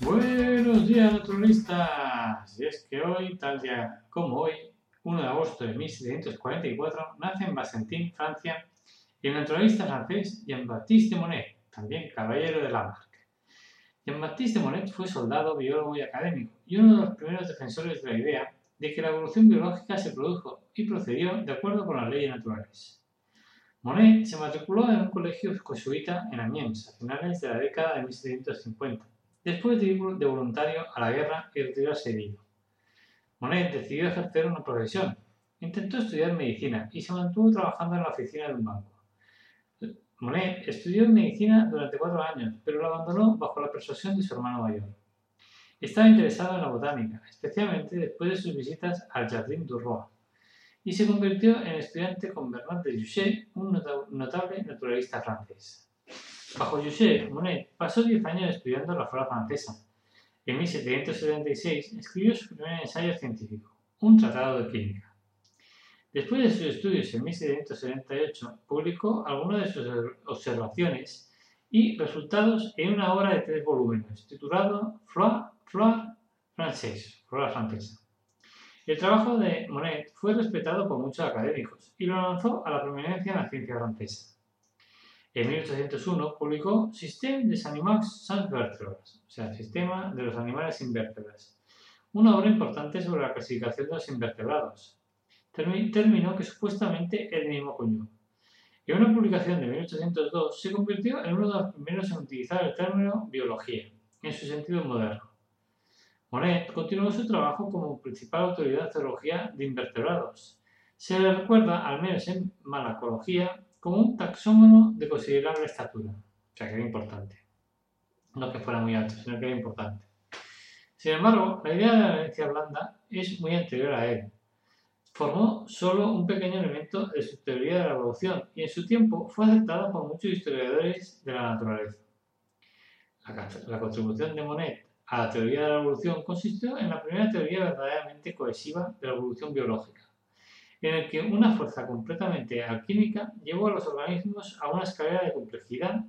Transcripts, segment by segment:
Buenos días, naturalistas. Y es que hoy, tal día como hoy, 1 de agosto de 1744, nace en Basentín, Francia, el naturalista francés Jean-Baptiste Monnet, también caballero de Lamarck. Jean-Baptiste Monnet fue soldado, biólogo y académico, y uno de los primeros defensores de la idea de que la evolución biológica se produjo y procedió de acuerdo con las leyes naturales. Monnet se matriculó en un colegio jesuita en Amiens a finales de la década de 1750 después de ir de voluntario a la guerra y retirarse herido. Monet decidió ejercer una profesión. Intentó estudiar medicina y se mantuvo trabajando en la oficina de un banco. Monet estudió medicina durante cuatro años, pero lo abandonó bajo la persuasión de su hermano mayor. Estaba interesado en la botánica, especialmente después de sus visitas al Jardin du Roi, y se convirtió en estudiante con Bernard de Juchet, un notable naturalista francés. Bajo José Monet pasó 10 años estudiando la flora francesa. En 1776 escribió su primer ensayo científico, un tratado de química. Después de sus estudios en 1778, publicó algunas de sus observaciones y resultados en una obra de tres volúmenes, titulado Flora, Flora Française, Flora Francesa. El trabajo de Monet fue respetado por muchos académicos y lo lanzó a la prominencia en la ciencia francesa. En 1801 publicó Système des animaux sans vertebras, o sea, Sistema de los animales sin vértebras, una obra importante sobre la clasificación de los invertebrados, término que supuestamente él mismo acuñó. En una publicación de 1802 se convirtió en uno de los primeros en utilizar el término biología, en su sentido moderno. Monet continuó su trabajo como principal autoridad en zoología de invertebrados. Se le recuerda, al menos en malacología, como un taxónomo de considerable estatura. O sea, que era importante. No que fuera muy alto, sino que era importante. Sin embargo, la idea de la herencia blanda es muy anterior a él. Formó solo un pequeño elemento de su teoría de la evolución y en su tiempo fue aceptada por muchos historiadores de la naturaleza. La, contribución de Monet a la teoría de la evolución consistió en la primera teoría verdaderamente cohesiva de la evolución biológica en el que una fuerza completamente alquímica llevó a los organismos a una escalera de complejidad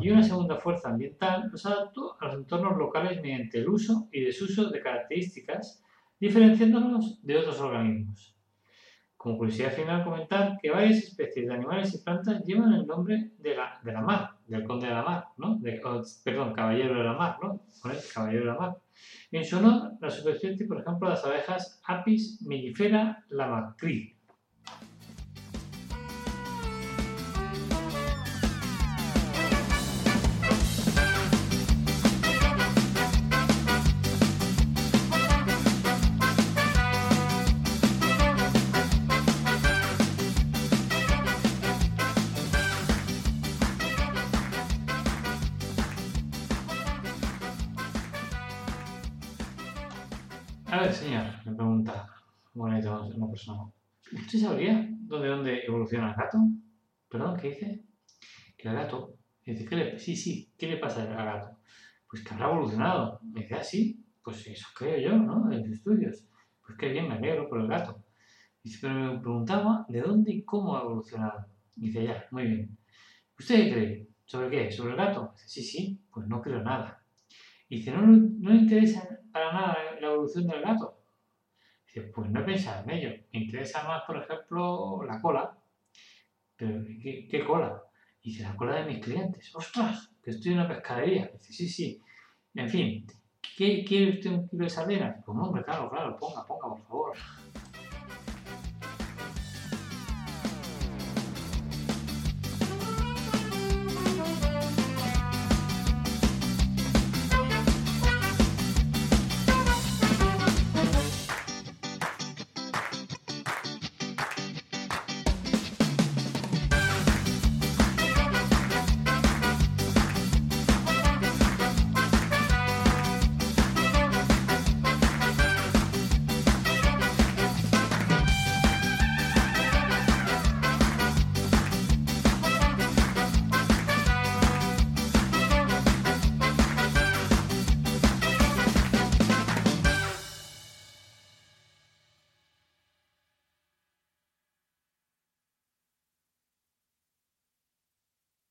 y una segunda fuerza ambiental los adaptó a los entornos locales mediante el uso y desuso de características diferenciándonos de otros organismos. Como curiosidad final, comentar que varias especies de animales y plantas llevan el nombre de la, de la mar, del conde de la mar, ¿no? perdón, caballero de la mar, ¿no? Caballero de la mar. En su honor, la subespecie, por ejemplo, las abejas Apis mellifera lamacrid. A ver, señor, me pregunta bonito una persona. ¿Usted sabría dónde, dónde evoluciona el gato? ¿Perdón? ¿Qué dice? Que el gato. Dice, ¿qué sí, sí, ¿qué le pasa al gato? Pues que habrá evolucionado. Me dice, ah, sí, pues eso creo yo, ¿no? En los estudios. Pues qué bien, me alegro por el gato. Dice, pero me preguntaba de dónde y cómo ha evolucionado. Dice, ya, muy bien. ¿Usted qué cree? ¿Sobre qué? ¿Sobre el gato? Dice, sí, sí, pues no creo nada. Dice, ¿no, no le interesa para nada la evolución del gato? Dice, pues no he pensado en ello. Me interesa más, por ejemplo, la cola. Pero, ¿qué, cola? Dice, la cola de mis clientes. ¡Ostras! Que estoy en una pescadería. Dice, sí, sí. En fin, ¿quiere usted un kilo de sardinas? Pues hombre, claro, claro, ponga, ponga, por favor.